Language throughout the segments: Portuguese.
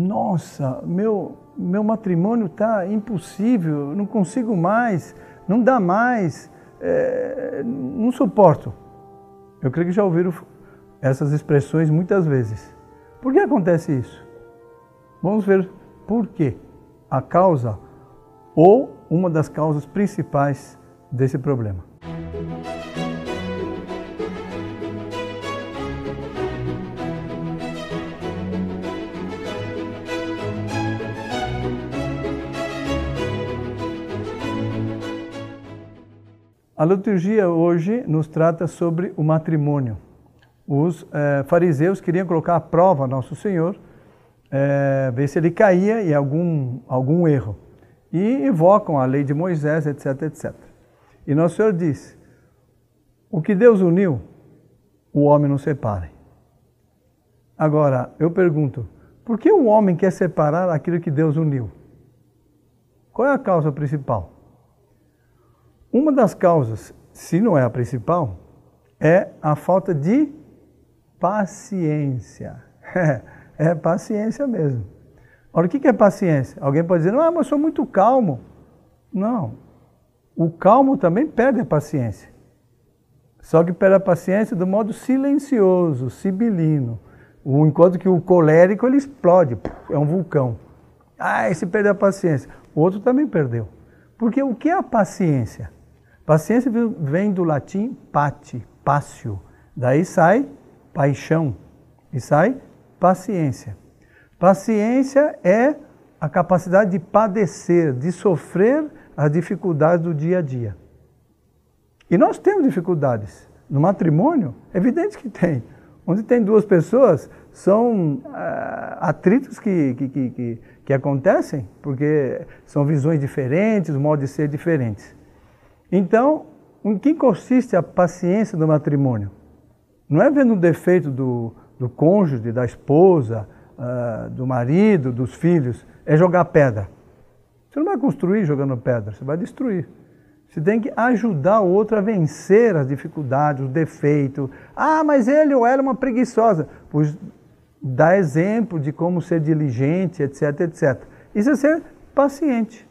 nossa, meu, meu matrimônio está impossível, não consigo mais, não dá mais, é, não suporto. Eu creio que já ouviram essas expressões muitas vezes. Por que acontece isso? Vamos ver por quê. A causa ou uma das causas principais desse problema. A liturgia hoje nos trata sobre o matrimônio. Os eh, fariseus queriam colocar à prova Nosso Senhor, eh, ver se ele caía em algum, algum erro. E invocam a lei de Moisés, etc, etc. E Nosso Senhor diz: o que Deus uniu, o homem não separe. Agora, eu pergunto, por que o homem quer separar aquilo que Deus uniu? Qual é a causa principal? Uma das causas, se não é a principal, é a falta de paciência. É, paciência mesmo. Ora, o que é paciência? Alguém pode dizer, não, mas eu sou muito calmo. Não. O calmo também perde a paciência. Só que perde a paciência do modo silencioso, sibilino. Enquanto que o colérico ele explode, é um vulcão. Ah, esse perdeu a paciência. O outro também perdeu. Porque o que é a paciência? Paciência vem do latim pati, pácio. Daí sai paixão e sai paciência. Paciência é a capacidade de padecer, de sofrer as dificuldades do dia a dia. E nós temos dificuldades. No matrimônio, é evidente que tem. Onde tem duas pessoas, são uh, atritos que, que, que, que, acontecem, porque são visões diferentes, modos de ser diferentes. Então, em que consiste a paciência do matrimônio? Não é vendo o defeito do, do cônjuge, da esposa, uh, do marido, dos filhos, é jogar pedra. Você não vai construir jogando pedra, você vai destruir. Você tem que ajudar o outro a vencer as dificuldades, os defeitos. Ah, mas ele ou ela é uma preguiçosa. Pois dá exemplo de como ser diligente, etc, etc. Isso é ser paciente.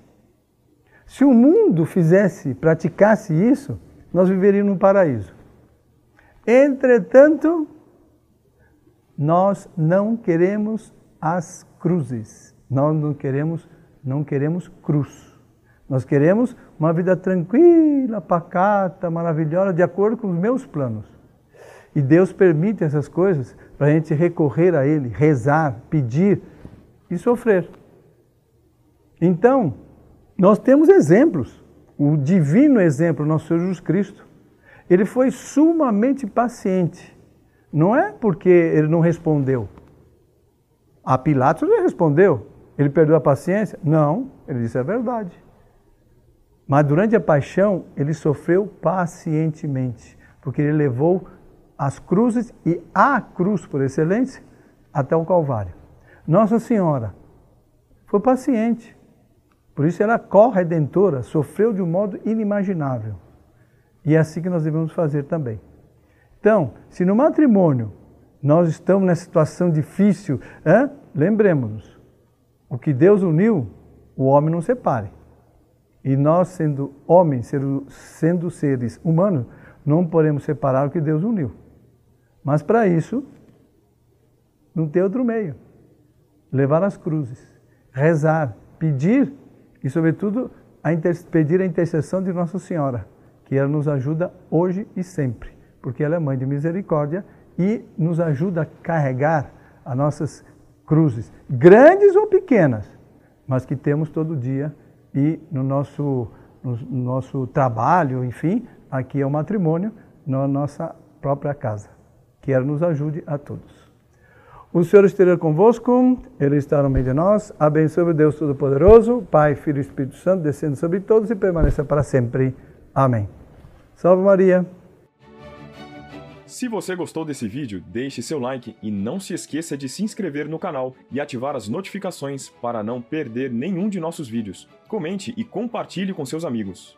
Se o mundo fizesse, praticasse isso, nós viveríamos num paraíso. Entretanto, nós não queremos as cruzes. Nós não queremos, não queremos cruz. Nós queremos uma vida tranquila, pacata, maravilhosa, de acordo com os meus planos. E Deus permite essas coisas para a gente recorrer a Ele, rezar, pedir e sofrer. Então, nós temos exemplos. O divino exemplo, nosso Senhor Jesus Cristo. Ele foi sumamente paciente. Não é porque ele não respondeu. A Pilatos ele respondeu. Ele perdeu a paciência? Não, ele disse a verdade. Mas durante a paixão, ele sofreu pacientemente, porque ele levou as cruzes e a cruz por excelência até o Calvário. Nossa Senhora foi paciente. Por isso ela corredentora, sofreu de um modo inimaginável. E é assim que nós devemos fazer também. Então, se no matrimônio nós estamos nessa situação difícil, lembremos-nos, o que Deus uniu, o homem não separe. E nós, sendo homens, sendo seres humanos, não podemos separar o que Deus uniu. Mas para isso, não tem outro meio. Levar as cruzes, rezar, pedir e, sobretudo, a pedir a intercessão de Nossa Senhora, que ela nos ajuda hoje e sempre, porque ela é mãe de misericórdia e nos ajuda a carregar as nossas cruzes, grandes ou pequenas, mas que temos todo dia e no nosso, no nosso trabalho, enfim, aqui é o matrimônio, na nossa própria casa. Que ela nos ajude a todos. O Senhor esteja convosco, Ele está no meio de nós. Abençoe Deus Todo-Poderoso, Pai, Filho e Espírito Santo, descendo sobre todos e permaneça para sempre. Amém. Salve Maria. Se você gostou desse vídeo, deixe seu like e não se esqueça de se inscrever no canal e ativar as notificações para não perder nenhum de nossos vídeos. Comente e compartilhe com seus amigos.